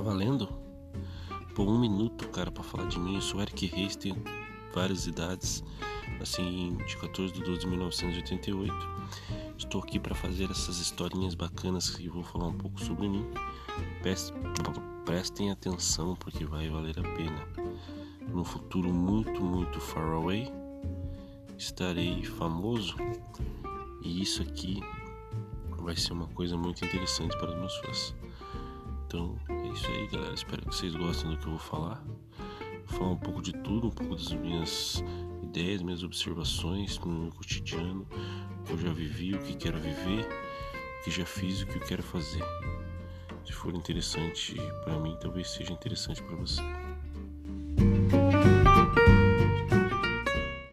valendo? Por um minuto, cara, para falar de mim. Eu sou Eric Reis, tenho várias idades, assim, de 14 de 12 de 1988. Estou aqui para fazer essas historinhas bacanas que vou falar um pouco sobre mim. Prestem atenção porque vai valer a pena. No futuro muito, muito far away, estarei famoso e isso aqui vai ser uma coisa muito interessante para os meus fãs. Então isso aí, galera. Espero que vocês gostem do que eu vou falar. Vou falar um pouco de tudo, um pouco das minhas ideias, minhas observações no meu cotidiano, o que eu já vivi, o que quero viver, o que já fiz o que eu quero fazer. Se for interessante para mim, talvez seja interessante para você.